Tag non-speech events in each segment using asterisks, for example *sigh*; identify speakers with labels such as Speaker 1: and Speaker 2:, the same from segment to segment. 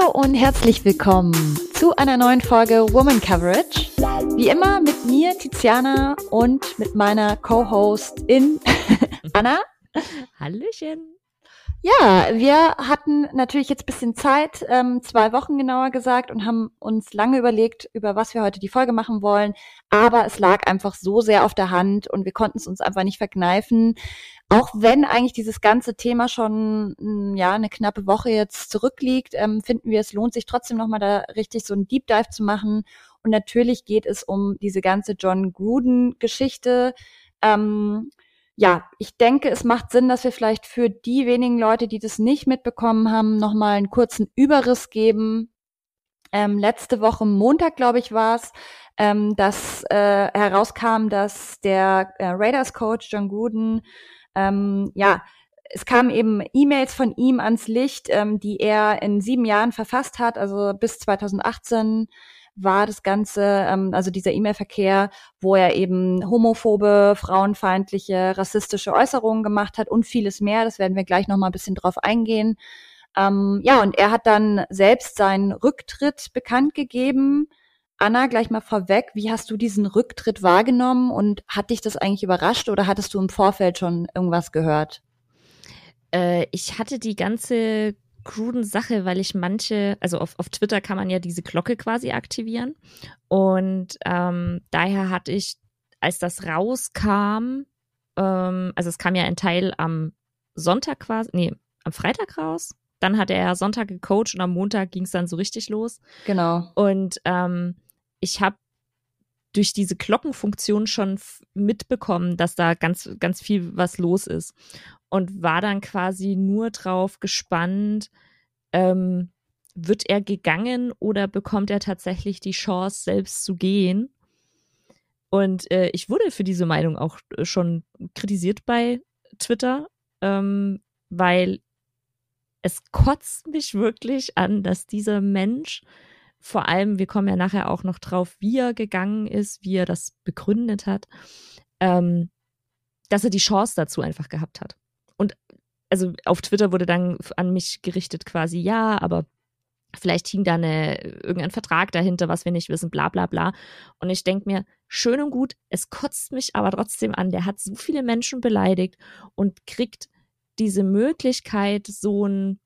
Speaker 1: Hallo und herzlich willkommen zu einer neuen Folge Woman Coverage. Wie immer mit mir, Tiziana, und mit meiner Co-Host in *laughs* Anna.
Speaker 2: Hallöchen.
Speaker 1: Ja, wir hatten natürlich jetzt bisschen Zeit, ähm, zwei Wochen genauer gesagt, und haben uns lange überlegt, über was wir heute die Folge machen wollen. Aber es lag einfach so sehr auf der Hand und wir konnten es uns einfach nicht verkneifen. Auch wenn eigentlich dieses ganze Thema schon hm, ja eine knappe Woche jetzt zurückliegt, ähm, finden wir, es lohnt sich trotzdem nochmal da richtig so ein Deep Dive zu machen. Und natürlich geht es um diese ganze John Gruden-Geschichte. Ähm, ja, ich denke, es macht Sinn, dass wir vielleicht für die wenigen Leute, die das nicht mitbekommen haben, nochmal einen kurzen Überriss geben. Ähm, letzte Woche Montag, glaube ich, war es, ähm, dass äh, herauskam, dass der äh, Raiders-Coach John Gruden, ähm, ja, es kamen eben E-Mails von ihm ans Licht, ähm, die er in sieben Jahren verfasst hat, also bis 2018 war das Ganze, ähm, also dieser E-Mail-Verkehr, wo er eben homophobe, frauenfeindliche, rassistische Äußerungen gemacht hat und vieles mehr. Das werden wir gleich noch mal ein bisschen drauf eingehen. Ähm, ja, und er hat dann selbst seinen Rücktritt bekannt gegeben. Anna, gleich mal vorweg, wie hast du diesen Rücktritt wahrgenommen und hat dich das eigentlich überrascht oder hattest du im Vorfeld schon irgendwas gehört?
Speaker 2: Äh, ich hatte die ganze kruden Sache, weil ich manche, also auf, auf Twitter kann man ja diese Glocke quasi aktivieren. Und ähm, daher hatte ich, als das rauskam, ähm, also es kam ja ein Teil am Sonntag quasi, nee, am Freitag raus. Dann hat er Sonntag gecoacht und am Montag ging es dann so richtig los.
Speaker 1: Genau.
Speaker 2: Und ähm, ich habe durch diese Glockenfunktion schon mitbekommen, dass da ganz, ganz viel was los ist und war dann quasi nur drauf gespannt, ähm, wird er gegangen oder bekommt er tatsächlich die Chance, selbst zu gehen? Und äh, ich wurde für diese Meinung auch äh, schon kritisiert bei Twitter, ähm, weil es kotzt mich wirklich an, dass dieser Mensch, vor allem, wir kommen ja nachher auch noch drauf, wie er gegangen ist, wie er das begründet hat, ähm, dass er die Chance dazu einfach gehabt hat und also auf Twitter wurde dann an mich gerichtet quasi, ja, aber vielleicht hing da eine, irgendein Vertrag dahinter, was wir nicht wissen, bla bla bla. Und ich denke mir, schön und gut, es kotzt mich aber trotzdem an. Der hat so viele Menschen beleidigt und kriegt diese Möglichkeit, so ein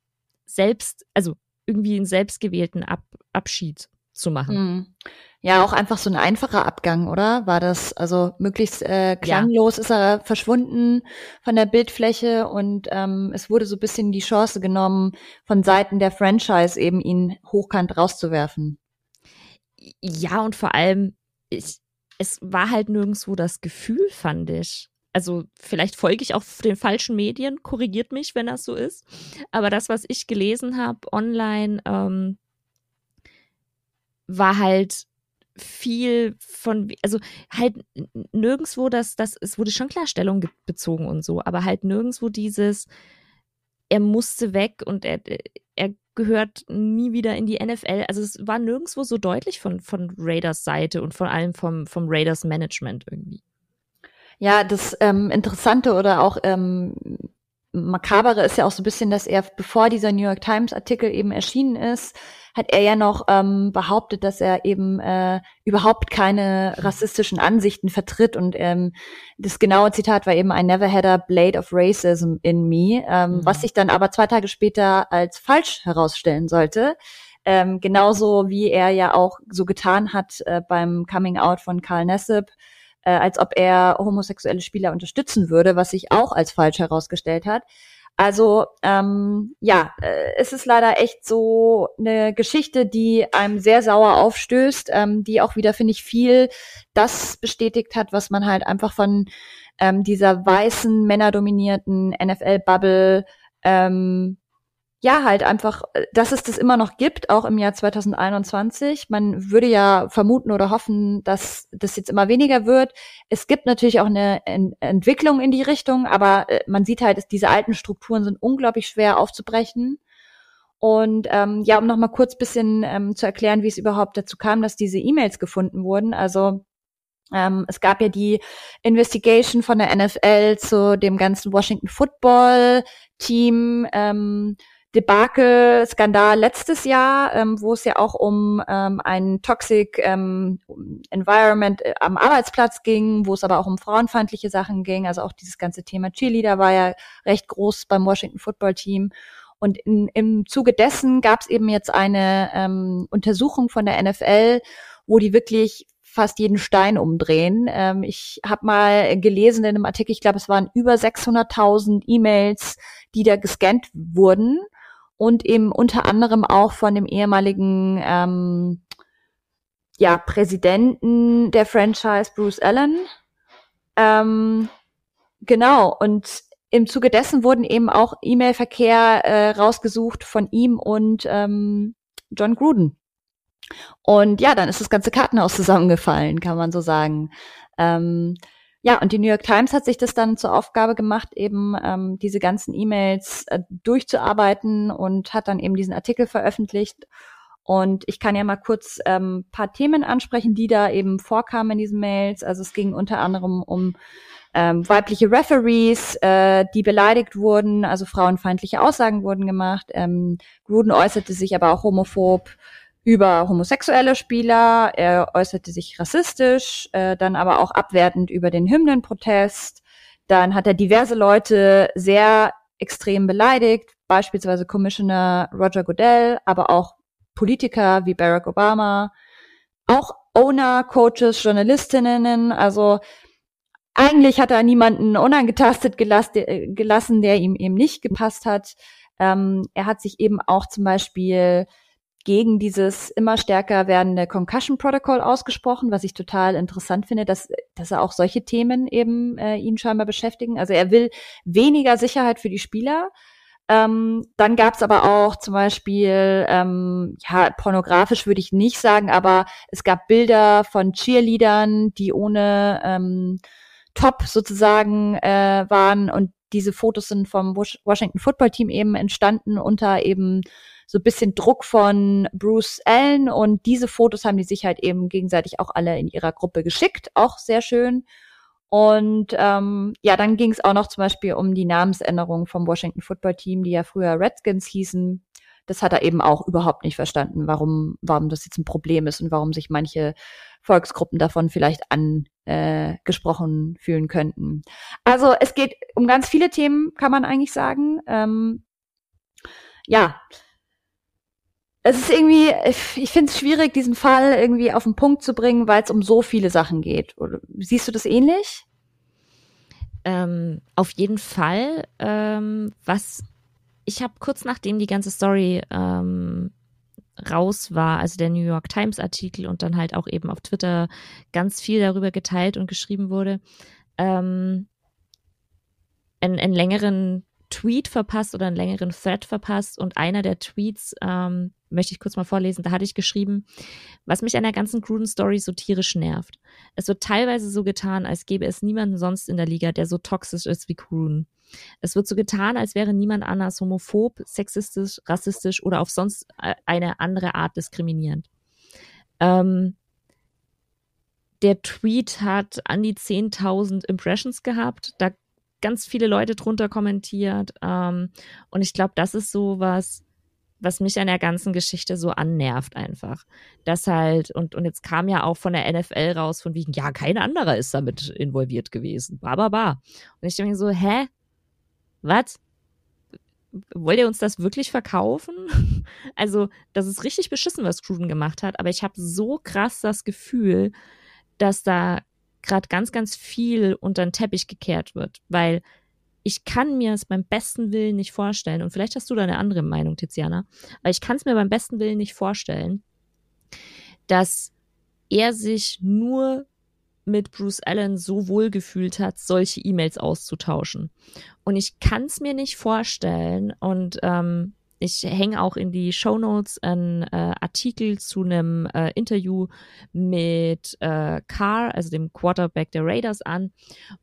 Speaker 2: selbst, also irgendwie einen selbstgewählten Ab Abschied zu machen. Mhm.
Speaker 1: Ja, auch einfach so ein einfacher Abgang, oder? War das also möglichst äh, klanglos ja. ist er verschwunden von der Bildfläche und ähm, es wurde so ein bisschen die Chance genommen, von Seiten der Franchise eben ihn hochkant rauszuwerfen.
Speaker 2: Ja, und vor allem, ich, es war halt nirgendwo das Gefühl, fand ich. Also vielleicht folge ich auch den falschen Medien, korrigiert mich, wenn das so ist. Aber das, was ich gelesen habe online, ähm, war halt viel von, also halt nirgendwo das, das, es wurde schon Klarstellung bezogen und so, aber halt nirgendwo dieses, er musste weg und er, er gehört nie wieder in die NFL. Also es war nirgendwo so deutlich von, von Raiders Seite und vor allem vom, vom Raiders Management irgendwie.
Speaker 1: Ja, das ähm, Interessante oder auch ähm, Makabere ist ja auch so ein bisschen, dass er, bevor dieser New York Times Artikel eben erschienen ist, hat er ja noch ähm, behauptet, dass er eben äh, überhaupt keine rassistischen Ansichten vertritt. Und ähm, das genaue Zitat war eben, I never had a blade of racism in me, ähm, mhm. was sich dann aber zwei Tage später als falsch herausstellen sollte. Ähm, genauso wie er ja auch so getan hat äh, beim Coming Out von Karl Nessip, äh, als ob er homosexuelle Spieler unterstützen würde, was sich auch als falsch herausgestellt hat. Also ähm, ja, äh, es ist leider echt so eine Geschichte, die einem sehr sauer aufstößt, ähm, die auch wieder, finde ich, viel das bestätigt hat, was man halt einfach von ähm, dieser weißen, männerdominierten NFL-Bubble ähm, ja, halt einfach, äh, dass es das immer noch gibt, auch im Jahr 2021. Man würde ja vermuten oder hoffen, dass das jetzt immer weniger wird. Es gibt natürlich auch eine Ent Entwicklung in die Richtung, aber äh, man sieht halt, dass diese alten Strukturen sind unglaublich schwer aufzubrechen. Und ähm, ja, um noch mal kurz bisschen ähm, zu erklären, wie es überhaupt dazu kam, dass diese E-Mails gefunden wurden. Also ähm, es gab ja die Investigation von der NFL zu dem ganzen Washington Football Team. Ähm, Debakel, Skandal letztes Jahr, ähm, wo es ja auch um ähm, ein Toxic ähm, Environment äh, am Arbeitsplatz ging, wo es aber auch um frauenfeindliche Sachen ging. Also auch dieses ganze Thema Cheerleader war ja recht groß beim Washington Football Team. Und in, im Zuge dessen gab es eben jetzt eine ähm, Untersuchung von der NFL, wo die wirklich fast jeden Stein umdrehen. Ähm, ich habe mal gelesen in einem Artikel, ich glaube, es waren über 600.000 E-Mails, die da gescannt wurden und eben unter anderem auch von dem ehemaligen ähm, ja, Präsidenten der Franchise, Bruce Allen. Ähm, genau, und im Zuge dessen wurden eben auch E-Mail-Verkehr äh, rausgesucht von ihm und ähm, John Gruden. Und ja, dann ist das ganze Kartenhaus *laughs* zusammengefallen, kann man so sagen. Ähm, ja, und die New York Times hat sich das dann zur Aufgabe gemacht, eben ähm, diese ganzen E-Mails äh, durchzuarbeiten und hat dann eben diesen Artikel veröffentlicht. Und ich kann ja mal kurz ähm, paar Themen ansprechen, die da eben vorkamen in diesen Mails. Also es ging unter anderem um ähm, weibliche Referees, äh, die beleidigt wurden, also frauenfeindliche Aussagen wurden gemacht. Ähm, Gruden äußerte sich aber auch homophob über homosexuelle Spieler, er äußerte sich rassistisch, äh, dann aber auch abwertend über den Hymnenprotest. Dann hat er diverse Leute sehr extrem beleidigt, beispielsweise Commissioner Roger Goodell, aber auch Politiker wie Barack Obama, auch Owner, Coaches, Journalistinnen. Also eigentlich hat er niemanden unangetastet gelassen, der ihm eben nicht gepasst hat. Ähm, er hat sich eben auch zum Beispiel gegen dieses immer stärker werdende Concussion Protocol ausgesprochen, was ich total interessant finde, dass, dass er auch solche Themen eben äh, ihn scheinbar beschäftigen. Also er will weniger Sicherheit für die Spieler. Ähm, dann gab es aber auch zum Beispiel, ähm, ja, pornografisch würde ich nicht sagen, aber es gab Bilder von Cheerleadern, die ohne ähm, Top sozusagen äh, waren und diese Fotos sind vom Washington Football Team eben entstanden unter eben so bisschen Druck von Bruce Allen und diese Fotos haben die sich halt eben gegenseitig auch alle in ihrer Gruppe geschickt, auch sehr schön. Und ähm, ja, dann ging es auch noch zum Beispiel um die Namensänderung vom Washington Football Team, die ja früher Redskins hießen. Das hat er eben auch überhaupt nicht verstanden, warum, warum das jetzt ein Problem ist und warum sich manche Volksgruppen davon vielleicht angesprochen äh, fühlen könnten. Also es geht um ganz viele Themen, kann man eigentlich sagen. Ähm, ja, es ist irgendwie, ich finde es schwierig, diesen Fall irgendwie auf den Punkt zu bringen, weil es um so viele Sachen geht. Siehst du das ähnlich?
Speaker 2: Ähm, auf jeden Fall. Ähm, was ich habe kurz nachdem die ganze Story ähm, raus war, also der New York Times Artikel und dann halt auch eben auf Twitter ganz viel darüber geteilt und geschrieben wurde, ähm, einen, einen längeren Tweet verpasst oder einen längeren Thread verpasst und einer der Tweets ähm, möchte ich kurz mal vorlesen. Da hatte ich geschrieben, was mich an der ganzen Gruden-Story so tierisch nervt. Es wird teilweise so getan, als gäbe es niemanden sonst in der Liga, der so toxisch ist wie Gruden. Es wird so getan, als wäre niemand anders homophob, sexistisch, rassistisch oder auf sonst äh, eine andere Art diskriminierend. Ähm, der Tweet hat an die 10.000 Impressions gehabt. Da ganz viele Leute drunter kommentiert. Ähm, und ich glaube, das ist so was, was mich an der ganzen Geschichte so annervt einfach. Das halt, und, und jetzt kam ja auch von der NFL raus, von wegen, ja, kein anderer ist damit involviert gewesen. Ba, ba, ba. Und ich denke so, hä? Was? Wollt ihr uns das wirklich verkaufen? *laughs* also, das ist richtig beschissen, was Gruden gemacht hat, aber ich habe so krass das Gefühl, dass da gerade ganz, ganz viel unter den Teppich gekehrt wird, weil ich kann mir es beim besten Willen nicht vorstellen, und vielleicht hast du da eine andere Meinung, Tiziana, aber ich kann es mir beim besten Willen nicht vorstellen, dass er sich nur mit Bruce Allen so wohl gefühlt hat, solche E-Mails auszutauschen. Und ich kann es mir nicht vorstellen, und ähm, ich hänge auch in die Show Notes einen äh, Artikel zu einem äh, Interview mit äh, Carr, also dem Quarterback der Raiders, an.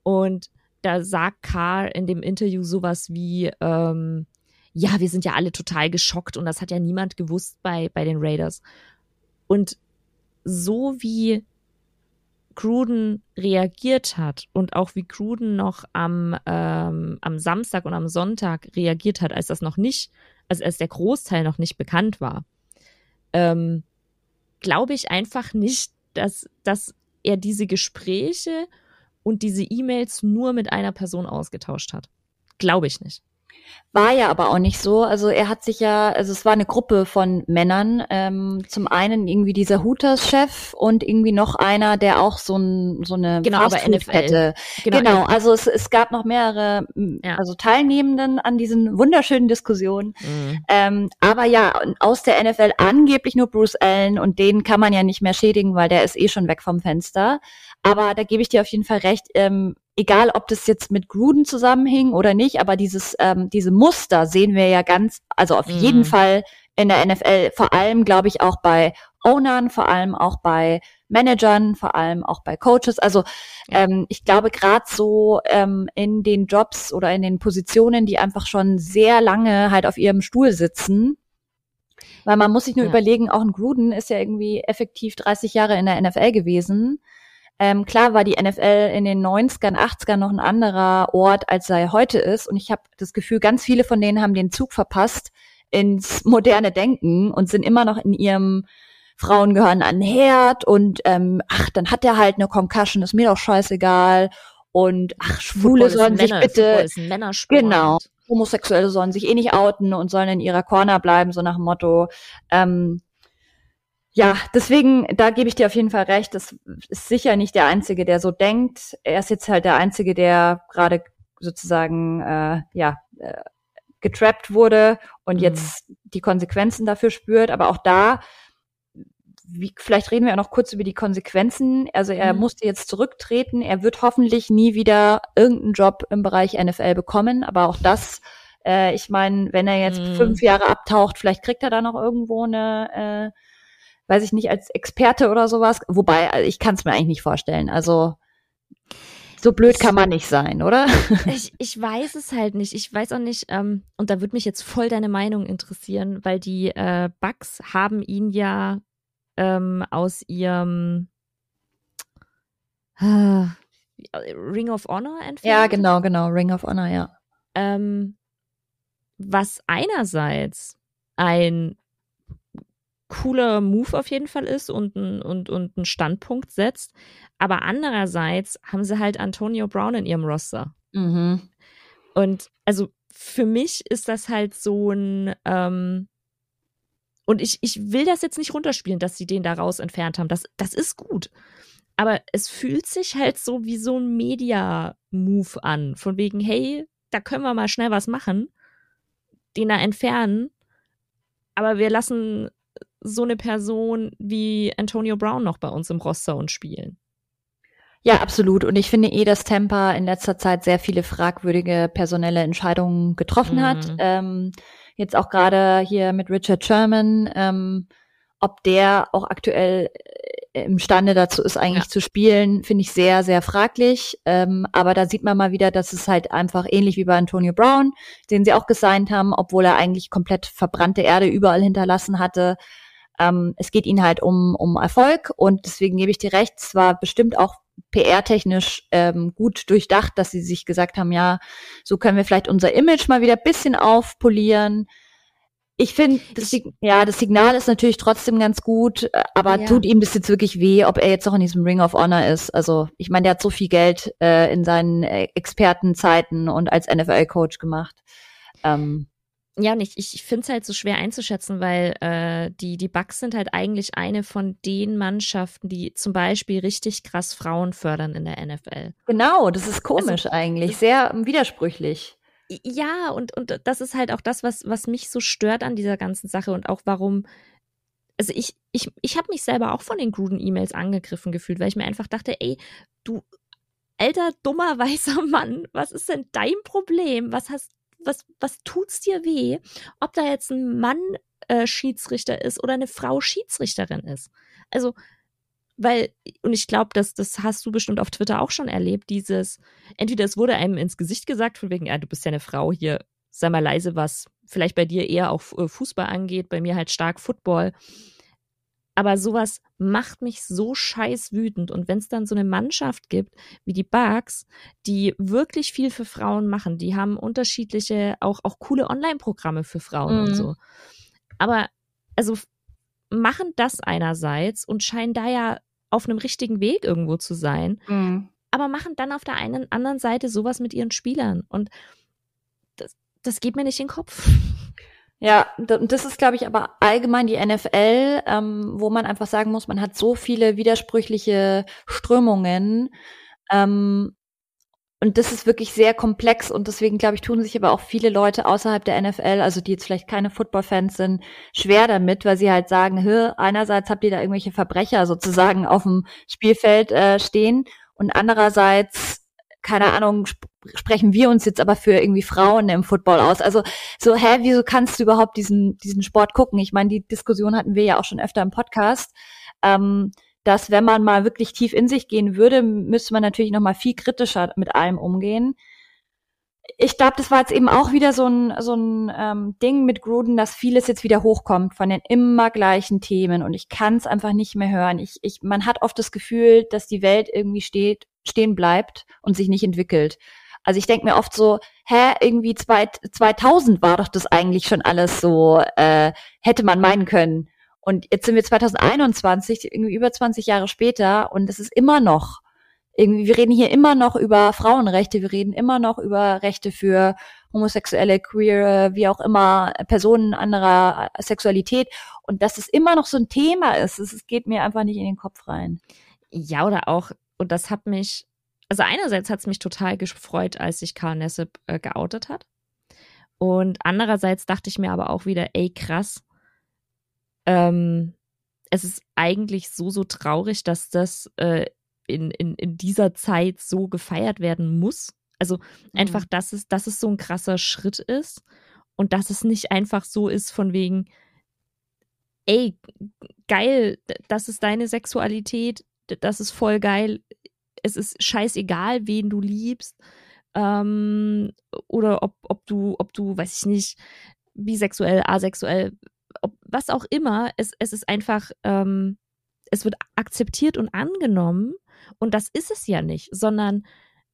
Speaker 2: Und da sagt Carr in dem Interview sowas wie, ähm, ja, wir sind ja alle total geschockt und das hat ja niemand gewusst bei, bei den Raiders. Und so wie Gruden reagiert hat und auch wie Gruden noch am, ähm, am Samstag und am Sonntag reagiert hat, als das noch nicht also als der Großteil noch nicht bekannt war, ähm, glaube ich einfach nicht, dass, dass er diese Gespräche und diese E-Mails nur mit einer Person ausgetauscht hat. Glaube ich nicht.
Speaker 1: War ja aber auch nicht so. Also er hat sich ja, also es war eine Gruppe von Männern. Ähm, zum einen irgendwie dieser Hooters-Chef und irgendwie noch einer, der auch so, ein, so eine
Speaker 2: genau, aber NFL.
Speaker 1: hätte. Genau, genau. also es, es gab noch mehrere ja. also Teilnehmenden an diesen wunderschönen Diskussionen. Mhm. Ähm, aber ja, aus der NFL angeblich nur Bruce Allen und den kann man ja nicht mehr schädigen, weil der ist eh schon weg vom Fenster. Aber da gebe ich dir auf jeden Fall recht. Ähm, egal ob das jetzt mit Gruden zusammenhing oder nicht, aber dieses, ähm, diese Muster sehen wir ja ganz, also auf mhm. jeden Fall in der NFL, vor allem glaube ich auch bei Ownern, vor allem auch bei Managern, vor allem auch bei Coaches. Also ähm, ich glaube gerade so ähm, in den Jobs oder in den Positionen, die einfach schon sehr lange halt auf ihrem Stuhl sitzen, weil man muss sich nur ja. überlegen, auch ein Gruden ist ja irgendwie effektiv 30 Jahre in der NFL gewesen. Ähm, klar war die NFL in den 90ern, 80ern noch ein anderer Ort, als er heute ist. Und ich habe das Gefühl, ganz viele von denen haben den Zug verpasst ins moderne Denken und sind immer noch in ihrem Frauen gehören an den Herd und ähm, ach, dann hat er halt eine Concussion, ist mir doch scheißegal. Und ach, Schwule sollen sich Männer, bitte. Genau. Homosexuelle sollen sich eh nicht outen und sollen in ihrer Corner bleiben, so nach dem Motto. Ähm, ja, deswegen, da gebe ich dir auf jeden Fall recht. Das ist sicher nicht der Einzige, der so denkt. Er ist jetzt halt der Einzige, der gerade sozusagen, äh, ja, äh, getrappt wurde und mhm. jetzt die Konsequenzen dafür spürt. Aber auch da, wie, vielleicht reden wir auch noch kurz über die Konsequenzen. Also er mhm. musste jetzt zurücktreten. Er wird hoffentlich nie wieder irgendeinen Job im Bereich NFL bekommen. Aber auch das, äh, ich meine, wenn er jetzt mhm. fünf Jahre abtaucht, vielleicht kriegt er da noch irgendwo eine äh, weiß ich nicht, als Experte oder sowas. Wobei, also ich kann es mir eigentlich nicht vorstellen. Also so blöd kann man nicht sein, oder? *laughs*
Speaker 2: Ich, ich weiß es halt nicht. Ich weiß auch nicht, ähm, und da würde mich jetzt voll deine Meinung interessieren, weil die äh, Bugs haben ihn ja ähm, aus ihrem äh, Ring of Honor entfernt.
Speaker 1: Ja, genau, genau, Ring of Honor, ja.
Speaker 2: Ähm, was einerseits ein cooler Move auf jeden Fall ist und ein, und, und ein Standpunkt setzt. Aber andererseits haben sie halt Antonio Brown in ihrem Roster.
Speaker 1: Mhm.
Speaker 2: Und also für mich ist das halt so ein, ähm, und ich, ich will das jetzt nicht runterspielen, dass sie den da raus entfernt haben. Das, das ist gut. Aber es fühlt sich halt so wie so ein Media-Move an. Von wegen, hey, da können wir mal schnell was machen, den da entfernen. Aber wir lassen so eine Person wie Antonio Brown noch bei uns im Roster und spielen.
Speaker 1: Ja, absolut. Und ich finde eh, dass Tampa in letzter Zeit sehr viele fragwürdige personelle Entscheidungen getroffen mhm. hat. Ähm, jetzt auch gerade hier mit Richard Sherman, ähm, ob der auch aktuell äh, imstande dazu ist, eigentlich ja. zu spielen, finde ich sehr, sehr fraglich. Ähm, aber da sieht man mal wieder, dass es halt einfach ähnlich wie bei Antonio Brown, den sie auch gesigned haben, obwohl er eigentlich komplett verbrannte Erde überall hinterlassen hatte, ähm, es geht ihnen halt um, um Erfolg und deswegen gebe ich dir recht, es war bestimmt auch PR-technisch ähm, gut durchdacht, dass sie sich gesagt haben, ja, so können wir vielleicht unser Image mal wieder bisschen aufpolieren. Ich finde, das, ja, das Signal ist natürlich trotzdem ganz gut, äh, aber ja. tut ihm das jetzt wirklich weh, ob er jetzt noch in diesem Ring of Honor ist. Also ich meine, der hat so viel Geld äh, in seinen äh, Expertenzeiten und als NFL-Coach gemacht. Ähm,
Speaker 2: ja, und ich, ich finde es halt so schwer einzuschätzen, weil äh, die, die Bucks sind halt eigentlich eine von den Mannschaften, die zum Beispiel richtig krass Frauen fördern in der NFL.
Speaker 1: Genau, das ist komisch also, eigentlich, sehr widersprüchlich.
Speaker 2: Ja, und, und das ist halt auch das, was, was mich so stört an dieser ganzen Sache und auch warum. Also ich, ich, ich habe mich selber auch von den Gruden-E-Mails angegriffen gefühlt, weil ich mir einfach dachte, ey, du alter, dummer, *laughs* weißer Mann, was ist denn dein Problem? Was hast was, was tut's dir weh, ob da jetzt ein Mann äh, Schiedsrichter ist oder eine Frau Schiedsrichterin ist? Also, weil, und ich glaube, das, das hast du bestimmt auf Twitter auch schon erlebt, dieses, entweder es wurde einem ins Gesicht gesagt, von wegen, ja, du bist ja eine Frau hier, sei mal leise, was vielleicht bei dir eher auch äh, Fußball angeht, bei mir halt stark Football. Aber sowas macht mich so scheiß wütend. Und wenn es dann so eine Mannschaft gibt, wie die Bugs, die wirklich viel für Frauen machen, die haben unterschiedliche, auch, auch coole Online-Programme für Frauen mhm. und so. Aber, also, machen das einerseits und scheinen da ja auf einem richtigen Weg irgendwo zu sein. Mhm. Aber machen dann auf der einen anderen Seite sowas mit ihren Spielern. Und das, das geht mir nicht in den Kopf.
Speaker 1: Ja, das ist, glaube ich, aber allgemein die NFL, ähm, wo man einfach sagen muss, man hat so viele widersprüchliche Strömungen. Ähm, und das ist wirklich sehr komplex und deswegen, glaube ich, tun sich aber auch viele Leute außerhalb der NFL, also die jetzt vielleicht keine Football-Fans sind, schwer damit, weil sie halt sagen, Hö, einerseits habt ihr da irgendwelche Verbrecher sozusagen auf dem Spielfeld äh, stehen und andererseits keine Ahnung, sprechen wir uns jetzt aber für irgendwie Frauen im Football aus. Also so, hä, wieso kannst du überhaupt diesen, diesen Sport gucken? Ich meine, die Diskussion hatten wir ja auch schon öfter im Podcast. Ähm, dass wenn man mal wirklich tief in sich gehen würde, müsste man natürlich noch mal viel kritischer mit allem umgehen. Ich glaube, das war jetzt eben auch wieder so ein, so ein ähm, Ding mit Gruden, dass vieles jetzt wieder hochkommt von den immer gleichen Themen und ich kann es einfach nicht mehr hören. Ich, ich, man hat oft das Gefühl, dass die Welt irgendwie steht stehen bleibt und sich nicht entwickelt. Also ich denke mir oft so, hä, irgendwie zwei, 2000 war doch das eigentlich schon alles so, äh, hätte man meinen können. Und jetzt sind wir 2021, irgendwie über 20 Jahre später und es ist immer noch, irgendwie, wir reden hier immer noch über Frauenrechte, wir reden immer noch über Rechte für homosexuelle, queer, wie auch immer, Personen anderer Sexualität und dass es immer noch so ein Thema ist, es geht mir einfach nicht in den Kopf rein.
Speaker 2: Ja, oder auch und das hat mich, also einerseits hat es mich total gefreut, als sich Karl Nessip äh, geoutet hat. Und andererseits dachte ich mir aber auch wieder, ey, krass. Ähm, es ist eigentlich so, so traurig, dass das äh, in, in, in dieser Zeit so gefeiert werden muss. Also mhm. einfach, dass es, dass es so ein krasser Schritt ist und dass es nicht einfach so ist von wegen, ey, geil, das ist deine Sexualität, das ist voll geil. Es ist scheißegal, wen du liebst. Ähm, oder ob, ob du, ob du, weiß ich nicht, bisexuell, asexuell, ob, was auch immer. Es, es ist einfach, ähm, es wird akzeptiert und angenommen. Und das ist es ja nicht, sondern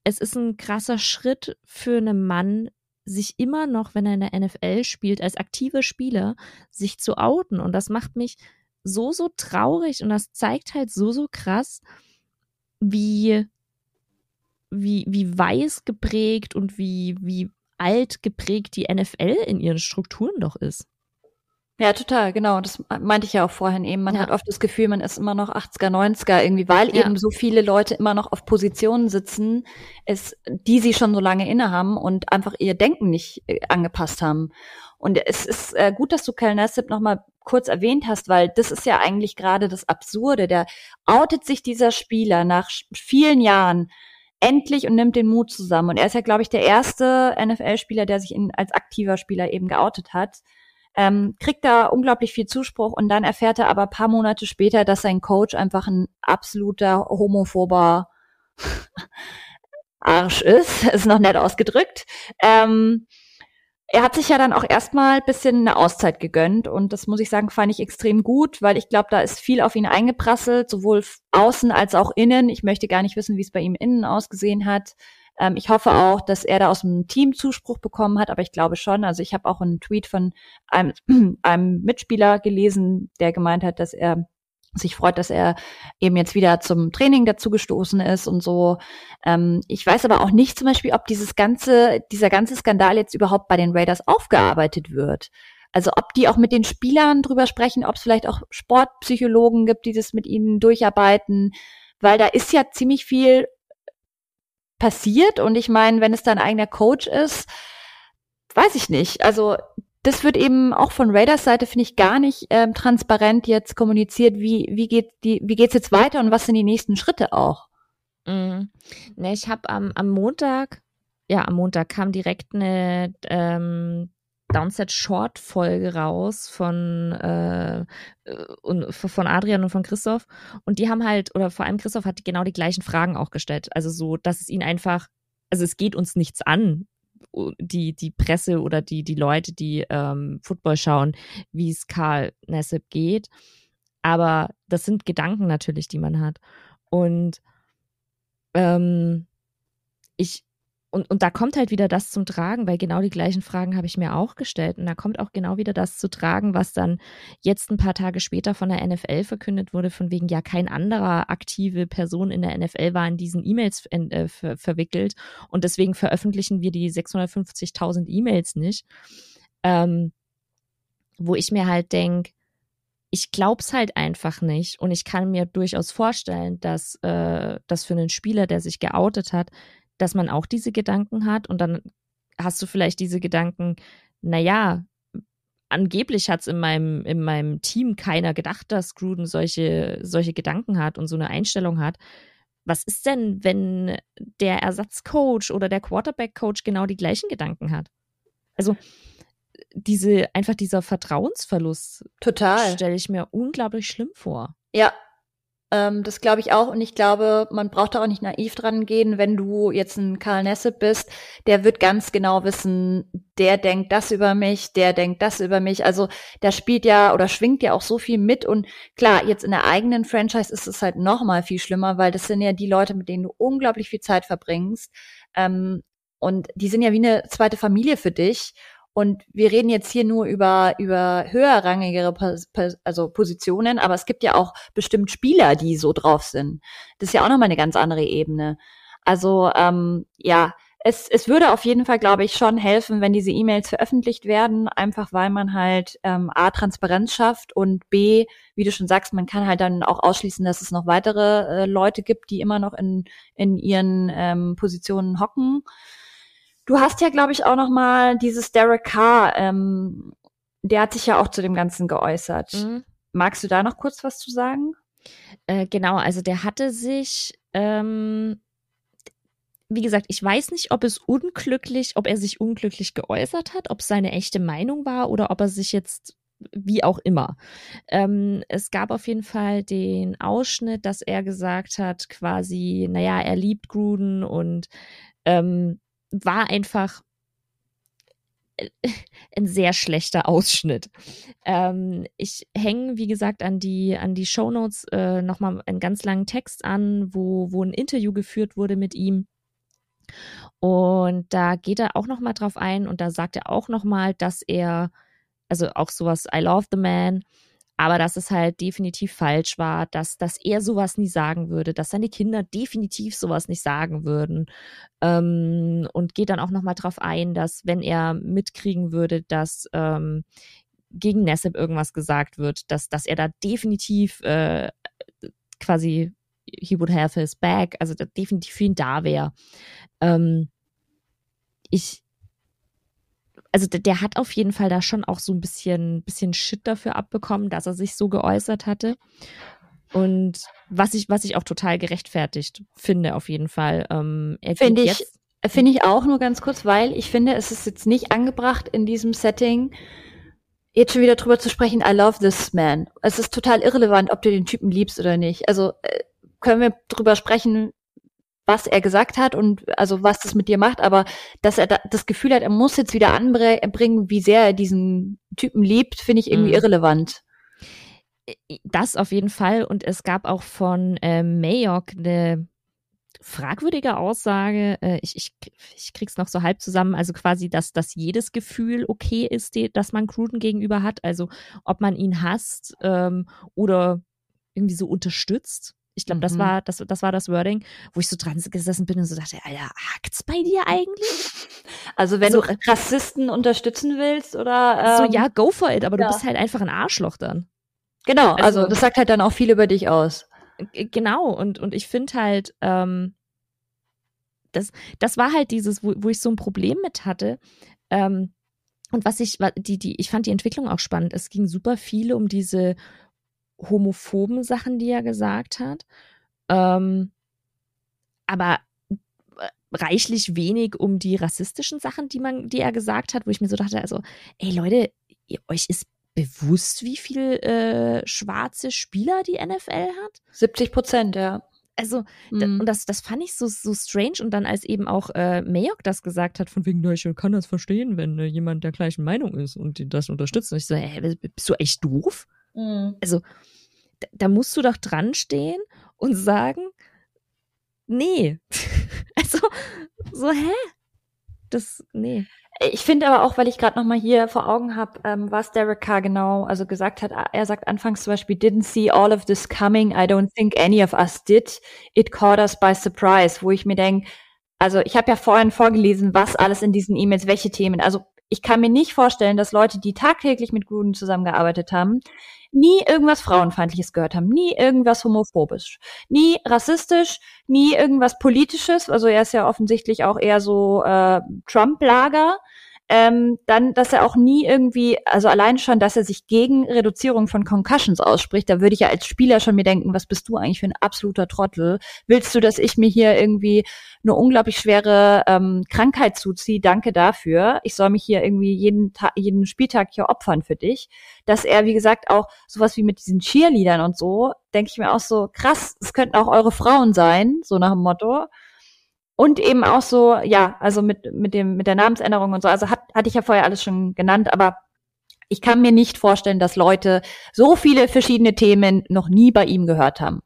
Speaker 2: es ist ein krasser Schritt für einen Mann, sich immer noch, wenn er in der NFL spielt, als aktiver Spieler, sich zu outen. Und das macht mich so, so traurig und das zeigt halt so, so krass, wie, wie, wie weiß geprägt und wie, wie alt geprägt die NFL in ihren Strukturen doch ist.
Speaker 1: Ja, total, genau. Das meinte ich ja auch vorhin eben. Man ja. hat oft das Gefühl, man ist immer noch 80er, 90er irgendwie, weil ja. eben so viele Leute immer noch auf Positionen sitzen, ist, die sie schon so lange innehaben und einfach ihr Denken nicht äh, angepasst haben. Und es ist äh, gut, dass du Cal Nassib nochmal kurz erwähnt hast, weil das ist ja eigentlich gerade das Absurde. Der outet sich dieser Spieler nach vielen Jahren endlich und nimmt den Mut zusammen. Und er ist ja, glaube ich, der erste NFL-Spieler, der sich in, als aktiver Spieler eben geoutet hat. Ähm, kriegt da unglaublich viel Zuspruch und dann erfährt er aber paar Monate später, dass sein Coach einfach ein absoluter homophober *laughs* Arsch ist. *laughs* Ist noch nett ausgedrückt. Ähm, er hat sich ja dann auch erstmal bisschen eine Auszeit gegönnt und das muss ich sagen, fand ich extrem gut, weil ich glaube, da ist viel auf ihn eingeprasselt, sowohl außen als auch innen. Ich möchte gar nicht wissen, wie es bei ihm innen ausgesehen hat. Ähm, ich hoffe auch, dass er da aus dem Team Zuspruch bekommen hat, aber ich glaube schon. Also ich habe auch einen Tweet von einem, *clears throat* einem Mitspieler gelesen, der gemeint hat, dass er sich freut, dass er eben jetzt wieder zum Training dazugestoßen ist und so. Ähm, ich weiß aber auch nicht zum Beispiel, ob dieses ganze, dieser ganze Skandal jetzt überhaupt bei den Raiders aufgearbeitet wird. Also ob die auch mit den Spielern drüber sprechen, ob es vielleicht auch Sportpsychologen gibt, die das mit ihnen durcharbeiten, weil da ist ja ziemlich viel passiert und ich meine, wenn es dann eigener Coach ist, weiß ich nicht. Also das wird eben auch von Raiders Seite, finde ich, gar nicht ähm, transparent jetzt kommuniziert, wie, wie geht die, wie geht's jetzt weiter und was sind die nächsten Schritte auch.
Speaker 2: Mhm. Ne, ich habe am, am Montag, ja, am Montag kam direkt eine ähm, Downset Short Folge raus von äh, und von Adrian und von Christoph und die haben halt oder vor allem Christoph hat genau die gleichen Fragen auch gestellt, also so, dass es ihnen einfach also es geht uns nichts an, die, die Presse oder die, die Leute, die ähm, Football schauen, wie es Karl Nessep geht. Aber das sind Gedanken natürlich, die man hat. Und ähm, ich, und, und da kommt halt wieder das zum Tragen, weil genau die gleichen Fragen habe ich mir auch gestellt. Und da kommt auch genau wieder das zu tragen, was dann jetzt ein paar Tage später von der NFL verkündet wurde, von wegen ja kein anderer aktive Person in der NFL war in diesen E-Mails äh, ver verwickelt. Und deswegen veröffentlichen wir die 650.000 E-Mails nicht. Ähm, wo ich mir halt denke, ich glaub's halt einfach nicht und ich kann mir durchaus vorstellen, dass äh, das für einen Spieler, der sich geoutet hat, dass man auch diese Gedanken hat und dann hast du vielleicht diese Gedanken, naja, angeblich hat's in meinem, in meinem Team keiner gedacht, dass Gruden solche, solche Gedanken hat und so eine Einstellung hat. Was ist denn, wenn der Ersatzcoach oder der Quarterback-Coach genau die gleichen Gedanken hat? Also, diese, einfach dieser Vertrauensverlust.
Speaker 1: Total.
Speaker 2: Stelle ich mir unglaublich schlimm vor.
Speaker 1: Ja, ähm, das glaube ich auch. Und ich glaube, man braucht da auch nicht naiv dran gehen, wenn du jetzt ein Karl Nessep bist, der wird ganz genau wissen, der denkt das über mich, der denkt das über mich. Also der spielt ja oder schwingt ja auch so viel mit. Und klar, jetzt in der eigenen Franchise ist es halt noch mal viel schlimmer, weil das sind ja die Leute, mit denen du unglaublich viel Zeit verbringst. Ähm, und die sind ja wie eine zweite Familie für dich. Und wir reden jetzt hier nur über, über höherrangigere also Positionen, aber es gibt ja auch bestimmt Spieler, die so drauf sind. Das ist ja auch nochmal eine ganz andere Ebene. Also ähm, ja, es, es würde auf jeden Fall, glaube ich, schon helfen, wenn diese E-Mails veröffentlicht werden, einfach weil man halt ähm, A, Transparenz schafft und B, wie du schon sagst, man kann halt dann auch ausschließen, dass es noch weitere äh, Leute gibt, die immer noch in, in ihren ähm, Positionen hocken. Du hast ja, glaube ich, auch noch mal dieses Derek Carr, ähm, der hat sich ja auch zu dem Ganzen geäußert. Mhm. Magst du da noch kurz was zu sagen?
Speaker 2: Äh, genau, also der hatte sich, ähm, wie gesagt, ich weiß nicht, ob es unglücklich, ob er sich unglücklich geäußert hat, ob es seine echte Meinung war oder ob er sich jetzt wie auch immer. Ähm, es gab auf jeden Fall den Ausschnitt, dass er gesagt hat, quasi, naja, er liebt Gruden und ähm, war einfach äh, *laughs* ein sehr schlechter Ausschnitt. Ähm, ich hänge, wie gesagt, an die, an die Shownotes äh, nochmal einen ganz langen Text an, wo, wo ein Interview geführt wurde mit ihm. Und da geht er auch nochmal drauf ein und da sagt er auch nochmal, dass er, also auch sowas, I love the man, aber dass es halt definitiv falsch war, dass, dass er sowas nie sagen würde, dass seine Kinder definitiv sowas nicht sagen würden. Ähm, und geht dann auch nochmal drauf ein, dass wenn er mitkriegen würde, dass ähm, gegen Nessep irgendwas gesagt wird, dass, dass er da definitiv äh, quasi he would have his back, also definitiv für ihn da wäre. Ähm, ich, also der, der, hat auf jeden Fall da schon auch so ein bisschen, bisschen Shit dafür abbekommen, dass er sich so geäußert hatte. Und was ich, was ich auch total gerechtfertigt finde, auf jeden Fall. Ähm,
Speaker 1: finde ich, finde ich auch nur ganz kurz, weil ich finde, es ist jetzt nicht angebracht in diesem Setting, jetzt schon wieder drüber zu sprechen, I love this man. Es ist total irrelevant, ob du den Typen liebst oder nicht. Also äh, können wir drüber sprechen, was er gesagt hat und also was das mit dir macht, aber dass er da, das Gefühl hat, er muss jetzt wieder anbringen, wie sehr er diesen Typen liebt, finde ich irgendwie mhm. irrelevant.
Speaker 2: Das auf jeden Fall. Und es gab auch von äh, Mayock eine fragwürdige Aussage. Äh, ich, ich, ich krieg's noch so halb zusammen. Also quasi, dass, dass jedes Gefühl okay ist, die, dass man Cruden gegenüber hat. Also ob man ihn hasst ähm, oder irgendwie so unterstützt. Ich glaube, das mhm. war das, das war das Wording, wo ich so dran gesessen bin und so dachte, Alter, hackt's bei dir eigentlich?
Speaker 1: Also wenn so, du Rassisten unterstützen willst oder
Speaker 2: ähm, so ja, go for it, aber ja. du bist halt einfach ein Arschloch dann.
Speaker 1: Genau, also, also das sagt halt dann auch viel über dich aus.
Speaker 2: Genau und und ich finde halt ähm, das das war halt dieses, wo, wo ich so ein Problem mit hatte. Ähm, und was ich, die, die, ich fand die Entwicklung auch spannend. Es ging super viele um diese homophoben Sachen, die er gesagt hat. Ähm, aber äh, reichlich wenig um die rassistischen Sachen, die man, die er gesagt hat, wo ich mir so dachte, also, ey Leute, ihr, euch ist bewusst, wie viel äh, schwarze Spieler die NFL hat?
Speaker 1: 70 Prozent, ja.
Speaker 2: Also, mhm. und das, das fand ich so, so strange. Und dann, als eben auch äh, Mayock das gesagt hat, von wegen, ich kann das verstehen, wenn äh, jemand der gleichen Meinung ist und das unterstützt. Und ich so, ey, bist du echt doof? Mhm. Also, da, da musst du doch dran stehen und sagen, nee. *laughs* also, so, hä? Das, nee.
Speaker 1: Ich finde aber auch, weil ich gerade noch mal hier vor Augen habe, ähm, was Derek Carr genau also gesagt hat. Er sagt anfangs zum Beispiel, didn't see all of this coming. I don't think any of us did. It caught us by surprise. Wo ich mir denke, also ich habe ja vorhin vorgelesen, was alles in diesen E-Mails, welche Themen. Also ich kann mir nicht vorstellen, dass Leute, die tagtäglich mit Gruden zusammengearbeitet haben, nie irgendwas Frauenfeindliches gehört haben, nie irgendwas homophobisch, nie rassistisch, nie irgendwas Politisches. Also er ist ja offensichtlich auch eher so äh, Trump-Lager ähm, dann, dass er auch nie irgendwie, also allein schon, dass er sich gegen Reduzierung von Concussions ausspricht, da würde ich ja als Spieler schon mir denken, was bist du eigentlich für ein absoluter Trottel? Willst du, dass ich mir hier irgendwie eine unglaublich schwere ähm, Krankheit zuziehe? Danke dafür. Ich soll mich hier irgendwie jeden Tag, jeden Spieltag hier opfern für dich. Dass er, wie gesagt, auch sowas wie mit diesen Cheerleadern und so, denke ich mir auch so, krass, es könnten auch eure Frauen sein, so nach dem Motto. Und eben auch so, ja, also mit, mit dem, mit der Namensänderung und so. Also hat, hatte ich ja vorher alles schon genannt, aber ich kann mir nicht vorstellen, dass Leute so viele verschiedene Themen noch nie bei ihm gehört haben.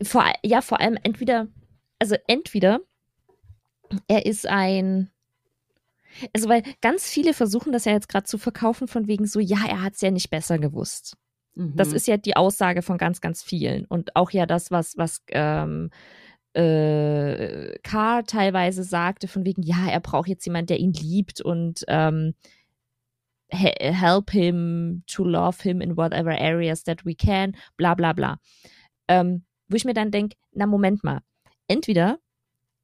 Speaker 2: Vor, ja, vor allem entweder, also entweder er ist ein, also weil ganz viele versuchen das ja jetzt gerade zu verkaufen von wegen so, ja, er hat es ja nicht besser gewusst. Mhm. Das ist ja die Aussage von ganz, ganz vielen und auch ja das, was was ähm, äh, Carr teilweise sagte, von wegen, ja, er braucht jetzt jemanden, der ihn liebt und ähm, help him to love him in whatever areas that we can, bla bla bla. Ähm, wo ich mir dann denke, na Moment mal, entweder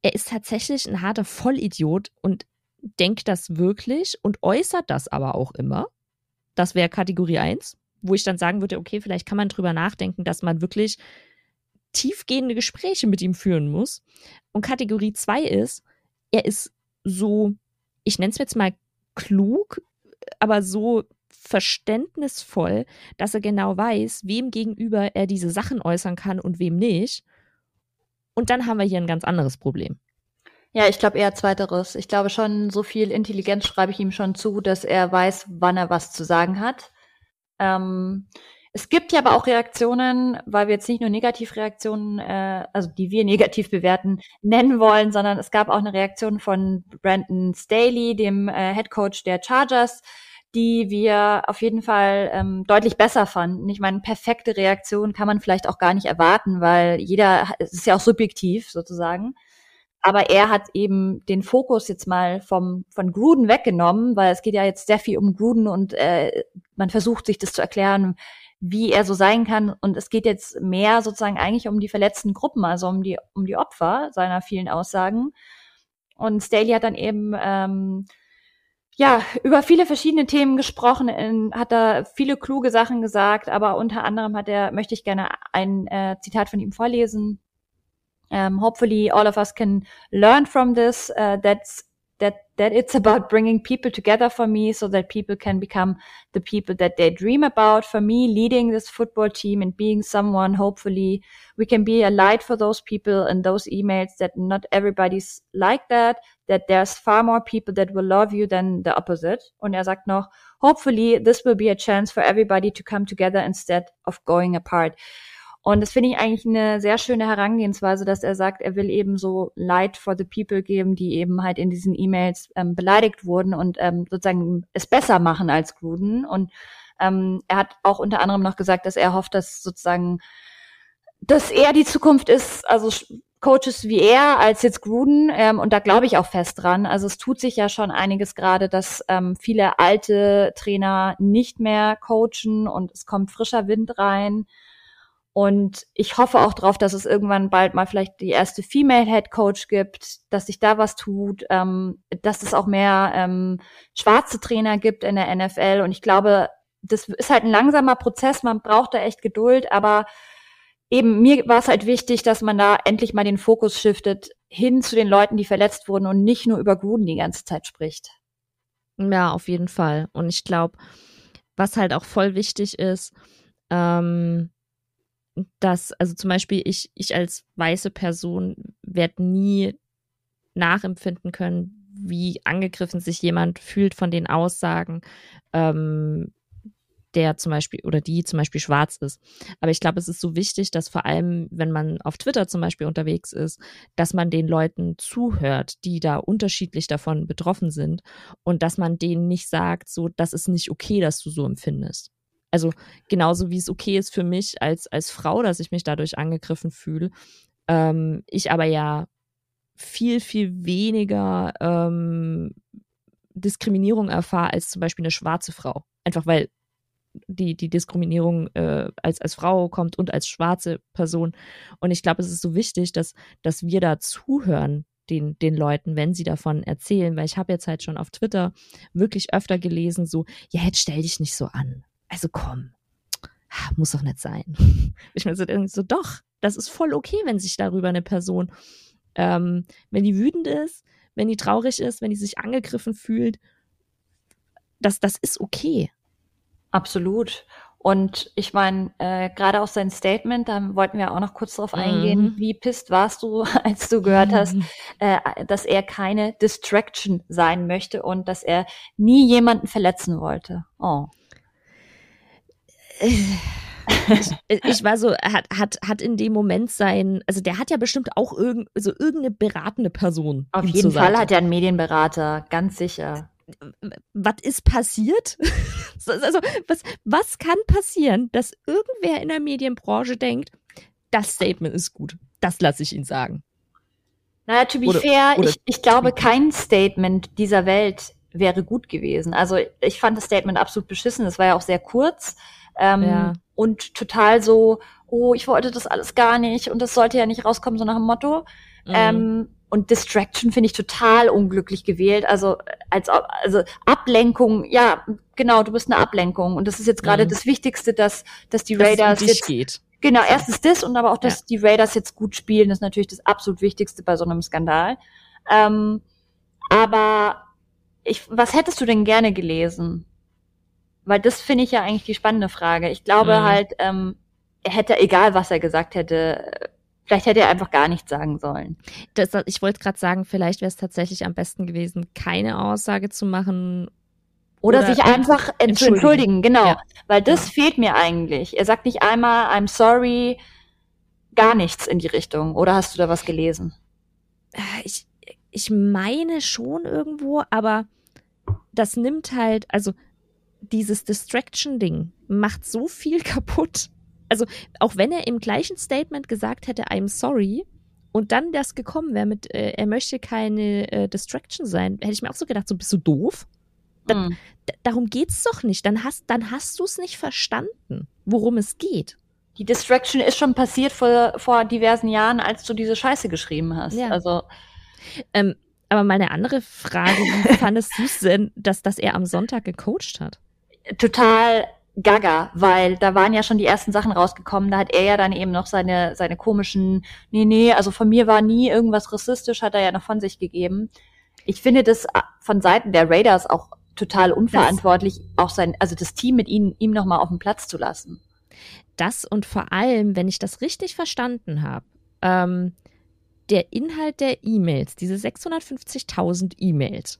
Speaker 2: er ist tatsächlich ein harter Vollidiot und denkt das wirklich und äußert das aber auch immer. Das wäre Kategorie 1, wo ich dann sagen würde, okay, vielleicht kann man drüber nachdenken, dass man wirklich tiefgehende Gespräche mit ihm führen muss. Und Kategorie 2 ist, er ist so, ich nenne es jetzt mal klug, aber so verständnisvoll, dass er genau weiß, wem gegenüber er diese Sachen äußern kann und wem nicht. Und dann haben wir hier ein ganz anderes Problem.
Speaker 1: Ja, ich glaube eher zweiteres. Ich glaube schon, so viel Intelligenz schreibe ich ihm schon zu, dass er weiß, wann er was zu sagen hat. Ähm, es gibt ja aber auch Reaktionen, weil wir jetzt nicht nur Negativreaktionen, äh, also die wir negativ bewerten, nennen wollen, sondern es gab auch eine Reaktion von Brandon Staley, dem äh, Head Coach der Chargers, die wir auf jeden Fall ähm, deutlich besser fanden. Ich meine, perfekte Reaktion kann man vielleicht auch gar nicht erwarten, weil jeder, es ist ja auch subjektiv sozusagen. Aber er hat eben den Fokus jetzt mal vom, von Gruden weggenommen, weil es geht ja jetzt sehr viel um Gruden und äh, man versucht sich das zu erklären, wie er so sein kann. Und es geht jetzt mehr sozusagen eigentlich um die verletzten Gruppen, also um die, um die Opfer seiner vielen Aussagen. Und Staley hat dann eben ähm, ja über viele verschiedene Themen gesprochen, in, hat da viele kluge Sachen gesagt, aber unter anderem hat er, möchte ich gerne ein äh, Zitat von ihm vorlesen. Um, hopefully all of us can learn from this. Uh, that's that that it's about bringing people together for me so that people can become the people that they dream about. For me leading this football team and being someone hopefully we can be a light for those people in those emails that not everybody's like that that there's far more people that will love you than the opposite. Und er sagt noch hopefully this will be a chance for everybody to come together instead of going apart Und das finde ich eigentlich eine sehr schöne Herangehensweise, dass er sagt, er will eben so Light for the People geben, die eben halt in diesen E-Mails ähm, beleidigt wurden und ähm, sozusagen es besser machen als Gruden. Und ähm, er hat auch unter anderem noch gesagt, dass er hofft, dass sozusagen, dass er die Zukunft ist, also Coaches wie er als jetzt Gruden ähm, und da glaube ich auch fest dran. Also es tut sich ja schon einiges gerade, dass ähm, viele alte Trainer nicht mehr coachen und es kommt frischer Wind rein. Und ich hoffe auch darauf, dass es irgendwann bald mal vielleicht die erste Female Head Coach gibt, dass sich da was tut, ähm, dass es auch mehr ähm, schwarze Trainer gibt in der NFL. Und ich glaube, das ist halt ein langsamer Prozess, man braucht da echt Geduld, aber eben mir war es halt wichtig, dass man da endlich mal den Fokus shiftet hin zu den Leuten, die verletzt wurden und nicht nur über Gruden die ganze Zeit spricht.
Speaker 2: Ja, auf jeden Fall. Und ich glaube, was halt auch voll wichtig ist, ähm, dass, also zum Beispiel ich, ich als weiße Person werde nie nachempfinden können, wie angegriffen sich jemand fühlt von den Aussagen, ähm, der zum Beispiel oder die zum Beispiel schwarz ist. Aber ich glaube, es ist so wichtig, dass vor allem, wenn man auf Twitter zum Beispiel unterwegs ist, dass man den Leuten zuhört, die da unterschiedlich davon betroffen sind und dass man denen nicht sagt, so, das ist nicht okay, dass du so empfindest. Also genauso wie es okay ist für mich als, als Frau, dass ich mich dadurch angegriffen fühle. Ähm, ich aber ja viel, viel weniger ähm, Diskriminierung erfahre als zum Beispiel eine schwarze Frau. Einfach weil die, die Diskriminierung äh, als, als Frau kommt und als schwarze Person. Und ich glaube, es ist so wichtig, dass, dass wir da zuhören, den, den Leuten, wenn sie davon erzählen, weil ich habe jetzt halt schon auf Twitter wirklich öfter gelesen, so, ja, jetzt stell dich nicht so an. Also komm, muss doch nicht sein. *laughs* Ich mir so, so, doch, das ist voll okay, wenn sich darüber eine Person, ähm, wenn die wütend ist, wenn die traurig ist, wenn die sich angegriffen fühlt, das, das ist okay.
Speaker 1: Absolut. Und ich meine, äh, gerade auch sein Statement, da wollten wir auch noch kurz darauf eingehen, mhm. wie pisst warst du, *laughs* als du gehört hast, *laughs* äh, dass er keine Distraction sein möchte und dass er nie jemanden verletzen wollte. Oh.
Speaker 2: Ich, ich, war so, hat, hat, hat in dem Moment sein, also der hat ja bestimmt auch irgend, also irgendeine beratende Person.
Speaker 1: Auf jeden Fall hat er einen Medienberater, ganz sicher
Speaker 2: was ist passiert? *laughs* also, was, was kann passieren, dass irgendwer in der Medienbranche denkt, das Statement ist gut. Das lasse ich Ihnen sagen.
Speaker 1: Naja, to be oder, fair, oder ich, ich glaube, kein Statement dieser Welt wäre gut gewesen. Also ich fand das Statement absolut beschissen. Es war ja auch sehr kurz ähm, ja. und total so, oh, ich wollte das alles gar nicht und das sollte ja nicht rauskommen, so nach dem Motto. Mhm. Ähm, und Distraction finde ich total unglücklich gewählt. Also als also Ablenkung, ja, genau, du bist eine Ablenkung. Und das ist jetzt gerade mhm. das Wichtigste, dass, dass die Raiders
Speaker 2: dass jetzt. Geht.
Speaker 1: Genau, erstens das und aber auch, dass ja. die Raiders jetzt gut spielen, das ist natürlich das absolut Wichtigste bei so einem Skandal. Ähm, aber ich, was hättest du denn gerne gelesen? Weil das finde ich ja eigentlich die spannende Frage. Ich glaube mhm. halt, ähm, er hätte, egal was er gesagt hätte, Vielleicht hätte er einfach gar nichts sagen sollen.
Speaker 2: Das, ich wollte gerade sagen, vielleicht wäre es tatsächlich am besten gewesen, keine Aussage zu machen.
Speaker 1: Oder, oder sich einfach entschuldigen, zu entschuldigen, genau. Ja. Weil das ja. fehlt mir eigentlich. Er sagt nicht einmal, I'm sorry, gar nichts in die Richtung. Oder hast du da was gelesen?
Speaker 2: Äh, ich, ich meine schon irgendwo, aber das nimmt halt, also dieses Distraction-Ding macht so viel *laughs* kaputt also auch wenn er im gleichen Statement gesagt hätte, I'm sorry, und dann das gekommen wäre mit, äh, er möchte keine äh, Distraction sein, hätte ich mir auch so gedacht, so bist du doof? Dann, mm. Darum geht's doch nicht. Dann hast, dann hast du es nicht verstanden, worum es geht.
Speaker 1: Die Distraction ist schon passiert vor, vor diversen Jahren, als du diese Scheiße geschrieben hast. Ja. Also.
Speaker 2: Ähm, aber meine andere Frage, wie *laughs* fandest du es denn, dass, dass er am Sonntag gecoacht hat?
Speaker 1: Total gaga, weil da waren ja schon die ersten Sachen rausgekommen. Da hat er ja dann eben noch seine, seine komischen, nee, nee, also von mir war nie irgendwas rassistisch, hat er ja noch von sich gegeben. Ich finde das äh, von Seiten der Raiders auch total unverantwortlich, das, auch sein, also das Team mit ihm, ihm nochmal auf den Platz zu lassen.
Speaker 2: Das und vor allem, wenn ich das richtig verstanden habe, ähm, der Inhalt der E-Mails, diese 650.000 E-Mails,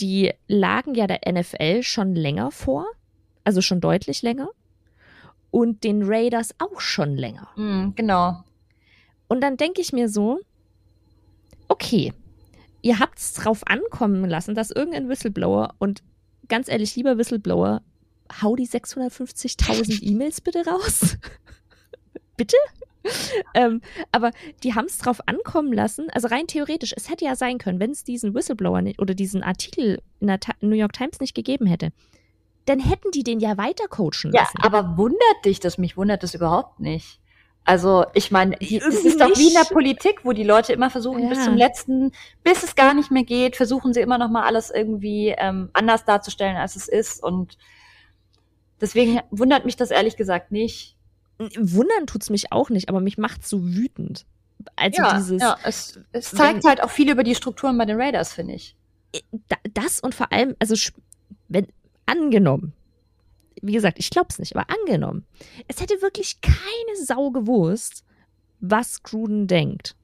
Speaker 2: die lagen ja der NFL schon länger vor also schon deutlich länger. Und den Raiders auch schon länger.
Speaker 1: Mm, genau.
Speaker 2: Und dann denke ich mir so, okay, ihr habt es drauf ankommen lassen, dass irgendein Whistleblower und ganz ehrlich, lieber Whistleblower, hau die 650.000 *laughs* E-Mails bitte raus. *laughs* bitte? *laughs* ähm, aber die haben es drauf ankommen lassen, also rein theoretisch, es hätte ja sein können, wenn es diesen Whistleblower nicht, oder diesen Artikel in der Ta New York Times nicht gegeben hätte, dann hätten die den ja weiter coachen
Speaker 1: lassen. Ja, aber wundert dich das? Mich wundert das überhaupt nicht. Also ich meine, es ist doch wie in der Politik, wo die Leute immer versuchen, ja. bis zum letzten, bis es gar nicht mehr geht, versuchen sie immer noch mal alles irgendwie ähm, anders darzustellen, als es ist. Und deswegen wundert mich das ehrlich gesagt nicht.
Speaker 2: Wundern tut's mich auch nicht, aber mich macht's so wütend. Also
Speaker 1: ja,
Speaker 2: dieses.
Speaker 1: Ja, es, es zeigt wenn, halt auch viel über die Strukturen bei den Raiders, finde ich.
Speaker 2: Äh, das und vor allem, also wenn, angenommen, wie gesagt, ich glaube es nicht, aber angenommen, es hätte wirklich keine Sau gewusst, was Gruden denkt.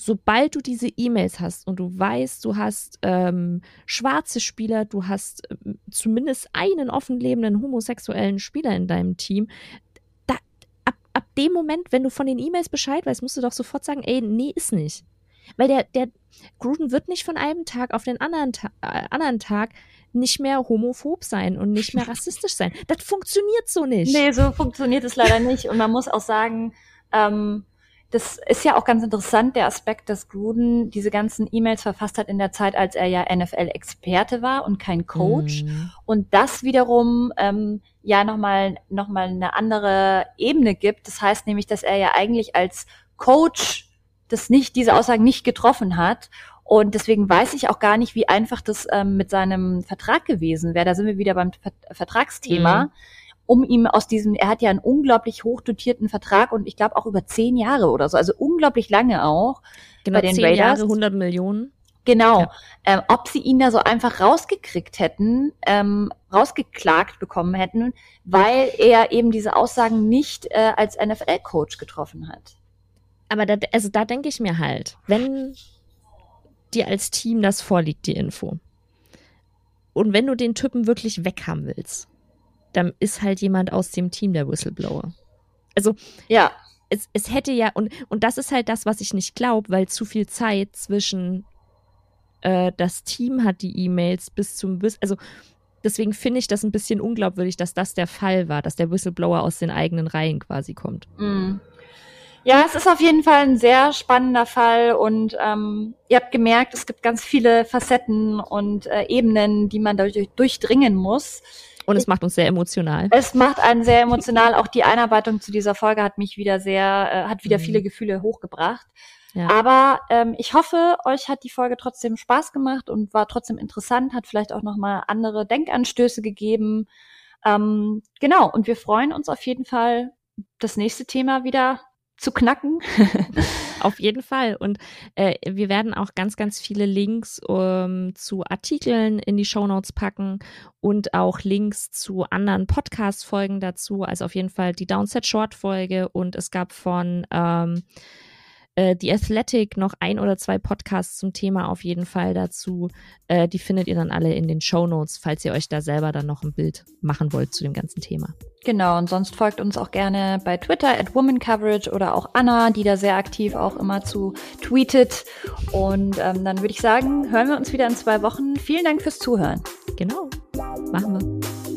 Speaker 2: sobald du diese E-Mails hast und du weißt, du hast ähm, schwarze Spieler, du hast äh, zumindest einen offen lebenden homosexuellen Spieler in deinem Team, ab, dem Moment, wenn du von den E-Mails Bescheid weißt, musst du doch sofort sagen, ey, nee, ist nicht. Weil der, der Gruden wird nicht von einem Tag auf den anderen, Ta äh, anderen Tag nicht mehr homophob sein und nicht mehr *laughs* rassistisch sein. Das funktioniert so nicht.
Speaker 1: Nee, so funktioniert es leider nicht. Und man muss auch sagen, ähm, das ist ja auch ganz interessant, der Aspekt, dass Gruden diese ganzen E-Mails verfasst hat in der Zeit, als er ja NFL-Experte war und kein Coach. Mhm. Und das wiederum ähm, ja nochmal noch mal eine andere Ebene gibt. Das heißt nämlich, dass er ja eigentlich als Coach das nicht, diese Aussagen nicht getroffen hat. Und deswegen weiß ich auch gar nicht, wie einfach das ähm, mit seinem Vertrag gewesen wäre. Da sind wir wieder beim Vertragsthema. Mhm um ihm aus diesem, er hat ja einen unglaublich hochdotierten Vertrag und ich glaube auch über zehn Jahre oder so, also unglaublich lange auch.
Speaker 2: Genau, bei den zehn Raiders. Jahre, 100 Millionen.
Speaker 1: Genau. Ja. Ähm, ob sie ihn da so einfach rausgekriegt hätten, ähm, rausgeklagt bekommen hätten, weil er eben diese Aussagen nicht äh, als NFL-Coach getroffen hat.
Speaker 2: Aber da, also da denke ich mir halt, wenn dir als Team das vorliegt, die Info, und wenn du den Typen wirklich weghaben willst, dann ist halt jemand aus dem Team der Whistleblower. Also, ja. Es, es hätte ja, und, und das ist halt das, was ich nicht glaube, weil zu viel Zeit zwischen äh, das Team hat die E-Mails bis zum Whist also deswegen finde ich das ein bisschen unglaubwürdig, dass das der Fall war, dass der Whistleblower aus den eigenen Reihen quasi kommt.
Speaker 1: Mm. Ja, es ist auf jeden Fall ein sehr spannender Fall und ähm, ihr habt gemerkt, es gibt ganz viele Facetten und äh, Ebenen, die man dadurch durchdringen muss.
Speaker 2: Und es macht uns sehr emotional.
Speaker 1: Es macht einen sehr emotional. Auch die Einarbeitung zu dieser Folge hat mich wieder sehr, äh, hat wieder mhm. viele Gefühle hochgebracht. Ja. Aber ähm, ich hoffe, euch hat die Folge trotzdem Spaß gemacht und war trotzdem interessant, hat vielleicht auch nochmal andere Denkanstöße gegeben. Ähm, genau, und wir freuen uns auf jeden Fall, das nächste Thema wieder zu knacken. *laughs*
Speaker 2: Auf jeden Fall. Und äh, wir werden auch ganz, ganz viele Links ähm, zu Artikeln in die Show Notes packen und auch Links zu anderen Podcast-Folgen dazu. Also auf jeden Fall die Downset Short-Folge und es gab von ähm, äh, The Athletic noch ein oder zwei Podcasts zum Thema auf jeden Fall dazu. Äh, die findet ihr dann alle in den Show Notes, falls ihr euch da selber dann noch ein Bild machen wollt zu dem ganzen Thema.
Speaker 1: Genau, und sonst folgt uns auch gerne bei Twitter at Woman Coverage oder auch Anna, die da sehr aktiv auch immer zu tweetet. Und ähm, dann würde ich sagen, hören wir uns wieder in zwei Wochen. Vielen Dank fürs Zuhören.
Speaker 2: Genau, machen wir.